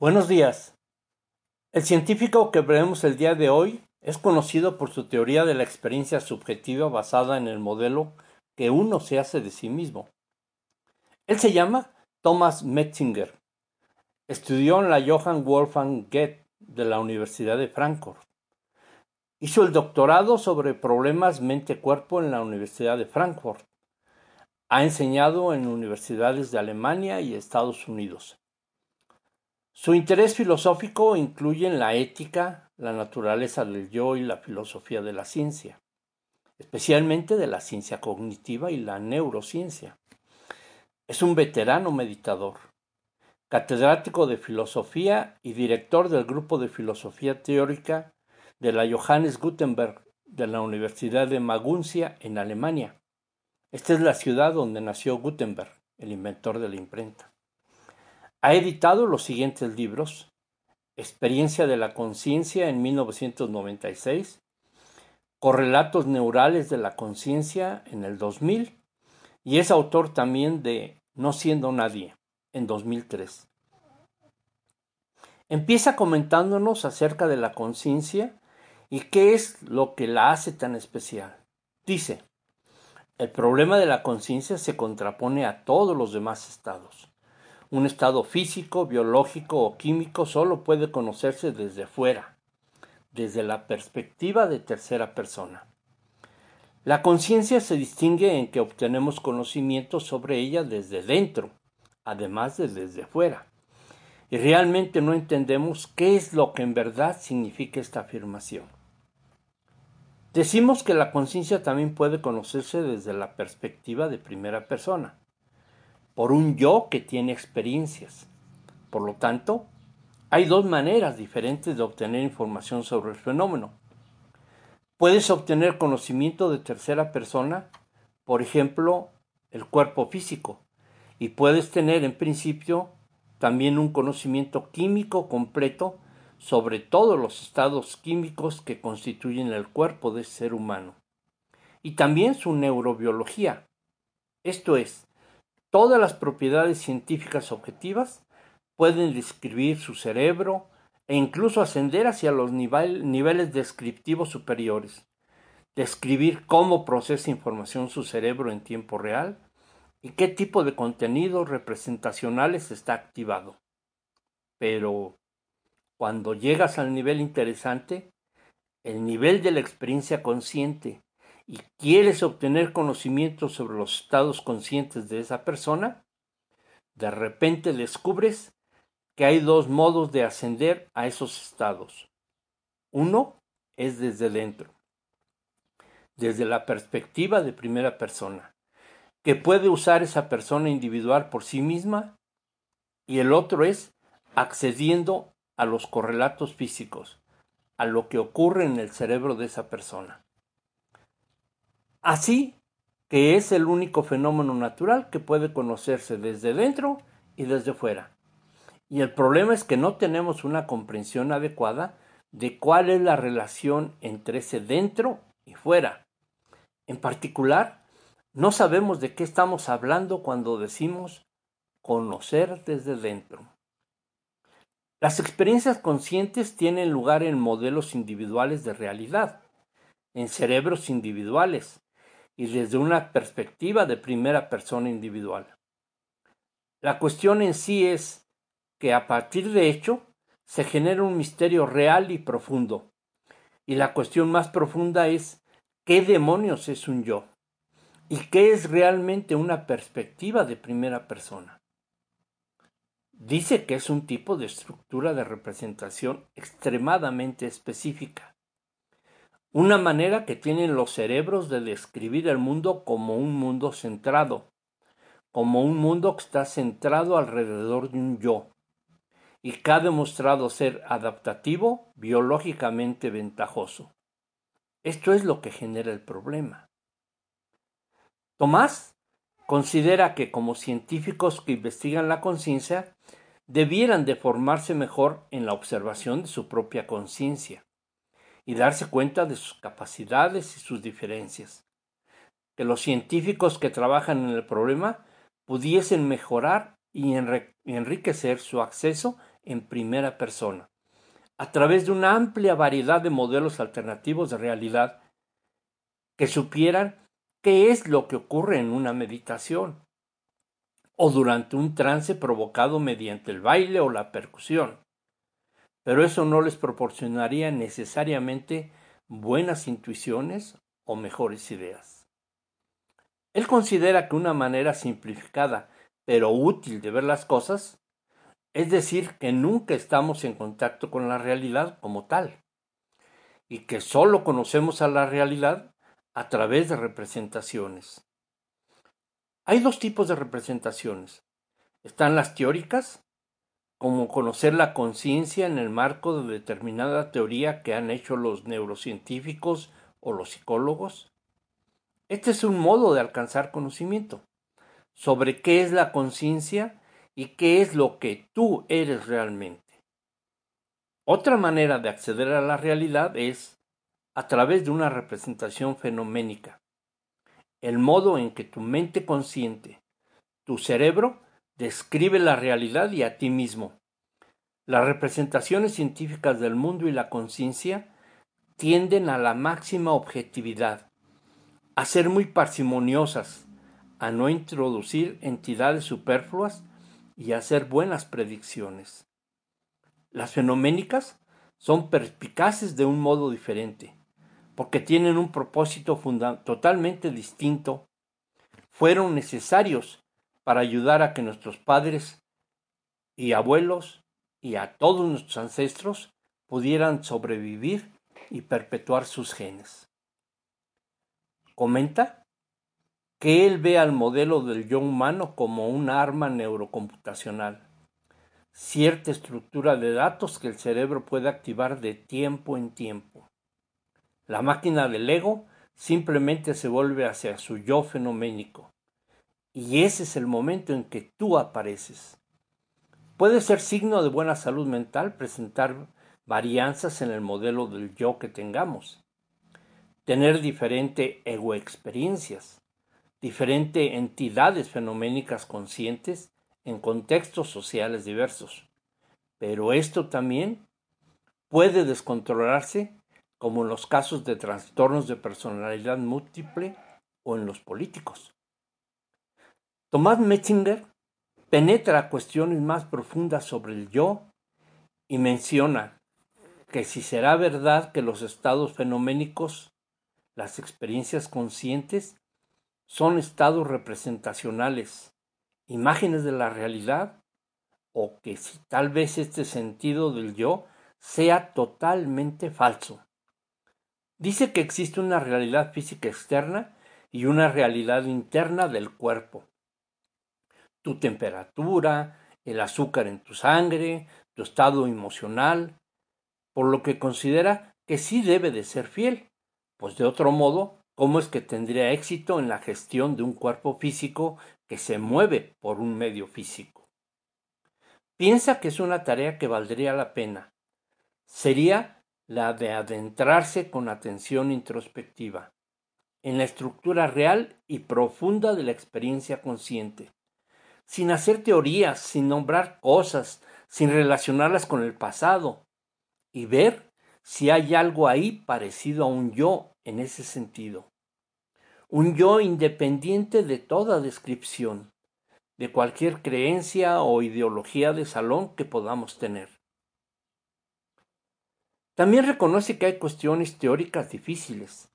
Buenos días. El científico que veremos el día de hoy es conocido por su teoría de la experiencia subjetiva basada en el modelo que uno se hace de sí mismo. Él se llama Thomas Metzinger. Estudió en la Johann Wolfgang Goethe de la Universidad de Frankfurt. Hizo el doctorado sobre problemas mente-cuerpo en la Universidad de Frankfurt. Ha enseñado en universidades de Alemania y Estados Unidos. Su interés filosófico incluye la ética, la naturaleza del yo y la filosofía de la ciencia, especialmente de la ciencia cognitiva y la neurociencia. Es un veterano meditador, catedrático de filosofía y director del grupo de filosofía teórica de la Johannes Gutenberg de la Universidad de Maguncia en Alemania. Esta es la ciudad donde nació Gutenberg, el inventor de la imprenta. Ha editado los siguientes libros: Experiencia de la conciencia en 1996, Correlatos neurales de la conciencia en el 2000 y es autor también de No siendo nadie en 2003. Empieza comentándonos acerca de la conciencia y qué es lo que la hace tan especial. Dice, el problema de la conciencia se contrapone a todos los demás estados. Un estado físico, biológico o químico solo puede conocerse desde fuera, desde la perspectiva de tercera persona. La conciencia se distingue en que obtenemos conocimiento sobre ella desde dentro, además de desde fuera. Y realmente no entendemos qué es lo que en verdad significa esta afirmación. Decimos que la conciencia también puede conocerse desde la perspectiva de primera persona por un yo que tiene experiencias. Por lo tanto, hay dos maneras diferentes de obtener información sobre el fenómeno. Puedes obtener conocimiento de tercera persona, por ejemplo, el cuerpo físico, y puedes tener en principio también un conocimiento químico completo sobre todos los estados químicos que constituyen el cuerpo del ser humano, y también su neurobiología, esto es, Todas las propiedades científicas objetivas pueden describir su cerebro e incluso ascender hacia los niveles descriptivos superiores, describir cómo procesa información su cerebro en tiempo real y qué tipo de contenidos representacionales está activado. Pero cuando llegas al nivel interesante, el nivel de la experiencia consciente y quieres obtener conocimiento sobre los estados conscientes de esa persona, de repente descubres que hay dos modos de ascender a esos estados. Uno es desde dentro, desde la perspectiva de primera persona, que puede usar esa persona individual por sí misma, y el otro es accediendo a los correlatos físicos, a lo que ocurre en el cerebro de esa persona. Así que es el único fenómeno natural que puede conocerse desde dentro y desde fuera. Y el problema es que no tenemos una comprensión adecuada de cuál es la relación entre ese dentro y fuera. En particular, no sabemos de qué estamos hablando cuando decimos conocer desde dentro. Las experiencias conscientes tienen lugar en modelos individuales de realidad, en cerebros individuales, y desde una perspectiva de primera persona individual. La cuestión en sí es que a partir de hecho se genera un misterio real y profundo. Y la cuestión más profunda es ¿qué demonios es un yo? ¿Y qué es realmente una perspectiva de primera persona? Dice que es un tipo de estructura de representación extremadamente específica, una manera que tienen los cerebros de describir el mundo como un mundo centrado, como un mundo que está centrado alrededor de un yo, y que ha demostrado ser adaptativo, biológicamente ventajoso. Esto es lo que genera el problema. Tomás considera que como científicos que investigan la conciencia, debieran de formarse mejor en la observación de su propia conciencia y darse cuenta de sus capacidades y sus diferencias. Que los científicos que trabajan en el problema pudiesen mejorar y enriquecer su acceso en primera persona, a través de una amplia variedad de modelos alternativos de realidad que supieran qué es lo que ocurre en una meditación o durante un trance provocado mediante el baile o la percusión. Pero eso no les proporcionaría necesariamente buenas intuiciones o mejores ideas. Él considera que una manera simplificada pero útil de ver las cosas es decir, que nunca estamos en contacto con la realidad como tal y que solo conocemos a la realidad a través de representaciones. Hay dos tipos de representaciones. Están las teóricas, como conocer la conciencia en el marco de determinada teoría que han hecho los neurocientíficos o los psicólogos. Este es un modo de alcanzar conocimiento sobre qué es la conciencia y qué es lo que tú eres realmente. Otra manera de acceder a la realidad es a través de una representación fenoménica, el modo en que tu mente consciente, tu cerebro, describe la realidad y a ti mismo. Las representaciones científicas del mundo y la conciencia tienden a la máxima objetividad, a ser muy parsimoniosas, a no introducir entidades superfluas y hacer buenas predicciones. Las fenoménicas son perspicaces de un modo diferente, porque tienen un propósito totalmente distinto. Fueron necesarios para ayudar a que nuestros padres y abuelos y a todos nuestros ancestros pudieran sobrevivir y perpetuar sus genes. Comenta que él ve al modelo del yo humano como un arma neurocomputacional, cierta estructura de datos que el cerebro puede activar de tiempo en tiempo. La máquina del ego simplemente se vuelve hacia su yo fenoménico, y ese es el momento en que tú apareces. Puede ser signo de buena salud mental presentar varianzas en el modelo del yo que tengamos, tener diferente ego experiencias, diferentes entidades fenoménicas conscientes en contextos sociales diversos. Pero esto también puede descontrolarse como en los casos de trastornos de personalidad múltiple o en los políticos. Tomás Metzinger penetra cuestiones más profundas sobre el yo y menciona que si será verdad que los estados fenoménicos, las experiencias conscientes, son estados representacionales, imágenes de la realidad, o que si tal vez este sentido del yo sea totalmente falso. Dice que existe una realidad física externa y una realidad interna del cuerpo. Tu temperatura, el azúcar en tu sangre, tu estado emocional, por lo que considera que sí debe de ser fiel, pues de otro modo ¿Cómo es que tendría éxito en la gestión de un cuerpo físico que se mueve por un medio físico? Piensa que es una tarea que valdría la pena. Sería la de adentrarse con atención introspectiva en la estructura real y profunda de la experiencia consciente, sin hacer teorías, sin nombrar cosas, sin relacionarlas con el pasado, y ver si hay algo ahí parecido a un yo en ese sentido un yo independiente de toda descripción, de cualquier creencia o ideología de salón que podamos tener. También reconoce que hay cuestiones teóricas difíciles,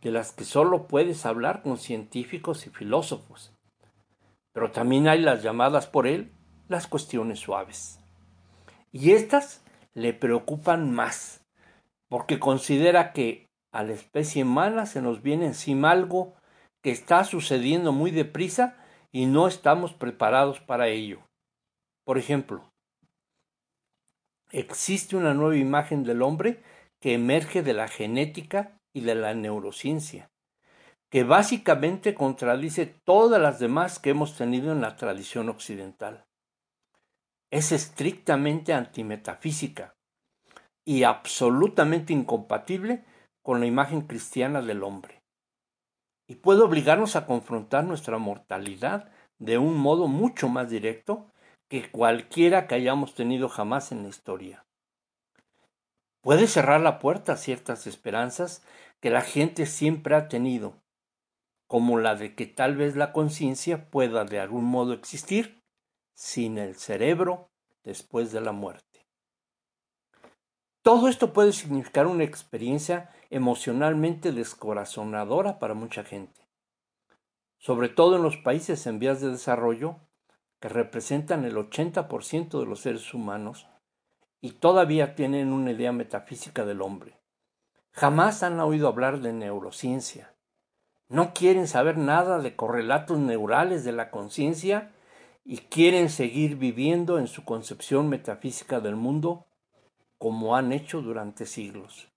de las que solo puedes hablar con científicos y filósofos, pero también hay las llamadas por él las cuestiones suaves. Y estas le preocupan más, porque considera que a la especie humana se nos viene encima algo que está sucediendo muy deprisa y no estamos preparados para ello. Por ejemplo, existe una nueva imagen del hombre que emerge de la genética y de la neurociencia, que básicamente contradice todas las demás que hemos tenido en la tradición occidental. Es estrictamente antimetafísica y absolutamente incompatible con la imagen cristiana del hombre. Y puede obligarnos a confrontar nuestra mortalidad de un modo mucho más directo que cualquiera que hayamos tenido jamás en la historia. Puede cerrar la puerta a ciertas esperanzas que la gente siempre ha tenido, como la de que tal vez la conciencia pueda de algún modo existir sin el cerebro después de la muerte. Todo esto puede significar una experiencia emocionalmente descorazonadora para mucha gente, sobre todo en los países en vías de desarrollo, que representan el 80% de los seres humanos y todavía tienen una idea metafísica del hombre. Jamás han oído hablar de neurociencia. No quieren saber nada de correlatos neurales de la conciencia y quieren seguir viviendo en su concepción metafísica del mundo como han hecho durante siglos.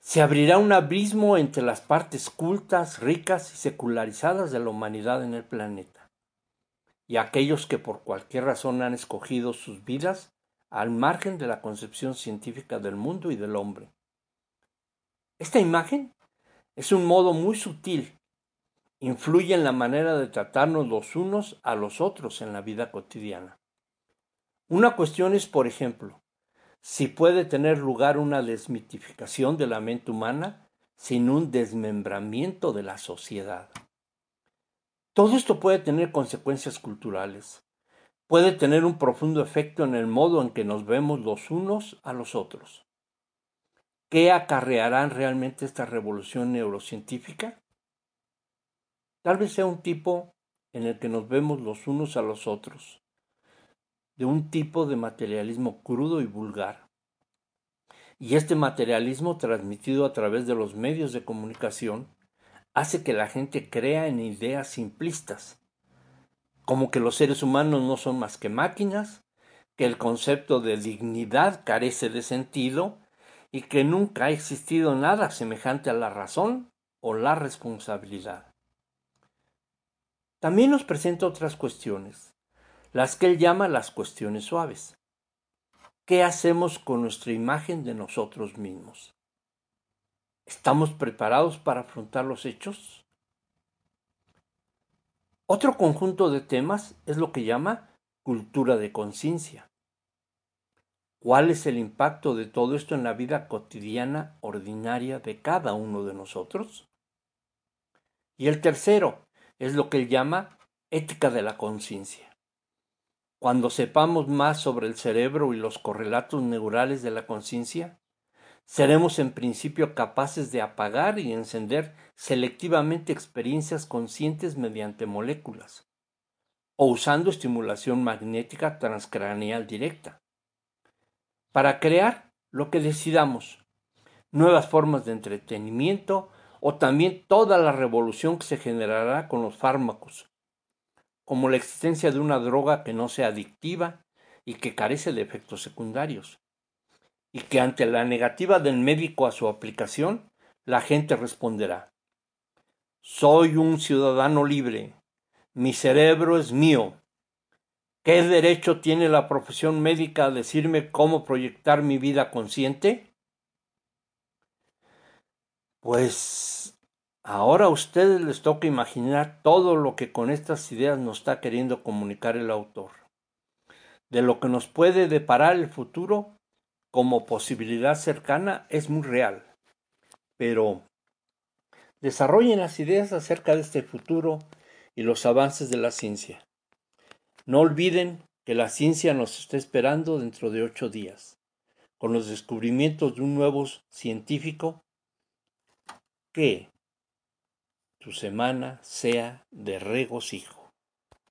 Se abrirá un abismo entre las partes cultas, ricas y secularizadas de la humanidad en el planeta, y aquellos que por cualquier razón han escogido sus vidas al margen de la concepción científica del mundo y del hombre. Esta imagen es un modo muy sutil influye en la manera de tratarnos los unos a los otros en la vida cotidiana. Una cuestión es, por ejemplo, si puede tener lugar una desmitificación de la mente humana sin un desmembramiento de la sociedad. Todo esto puede tener consecuencias culturales, puede tener un profundo efecto en el modo en que nos vemos los unos a los otros. ¿Qué acarrearán realmente esta revolución neurocientífica? Tal vez sea un tipo en el que nos vemos los unos a los otros, de un tipo de materialismo crudo y vulgar. Y este materialismo transmitido a través de los medios de comunicación hace que la gente crea en ideas simplistas, como que los seres humanos no son más que máquinas, que el concepto de dignidad carece de sentido y que nunca ha existido nada semejante a la razón o la responsabilidad. También nos presenta otras cuestiones, las que él llama las cuestiones suaves. ¿Qué hacemos con nuestra imagen de nosotros mismos? ¿Estamos preparados para afrontar los hechos? Otro conjunto de temas es lo que llama cultura de conciencia. ¿Cuál es el impacto de todo esto en la vida cotidiana ordinaria de cada uno de nosotros? Y el tercero, es lo que él llama ética de la conciencia. Cuando sepamos más sobre el cerebro y los correlatos neurales de la conciencia, seremos en principio capaces de apagar y encender selectivamente experiencias conscientes mediante moléculas o usando estimulación magnética transcraneal directa para crear lo que decidamos, nuevas formas de entretenimiento o también toda la revolución que se generará con los fármacos, como la existencia de una droga que no sea adictiva y que carece de efectos secundarios, y que ante la negativa del médico a su aplicación, la gente responderá, soy un ciudadano libre, mi cerebro es mío. ¿Qué derecho tiene la profesión médica a decirme cómo proyectar mi vida consciente? Pues ahora a ustedes les toca imaginar todo lo que con estas ideas nos está queriendo comunicar el autor, de lo que nos puede deparar el futuro como posibilidad cercana es muy real, pero desarrollen las ideas acerca de este futuro y los avances de la ciencia. No olviden que la ciencia nos está esperando dentro de ocho días, con los descubrimientos de un nuevo científico que tu semana sea de regocijo.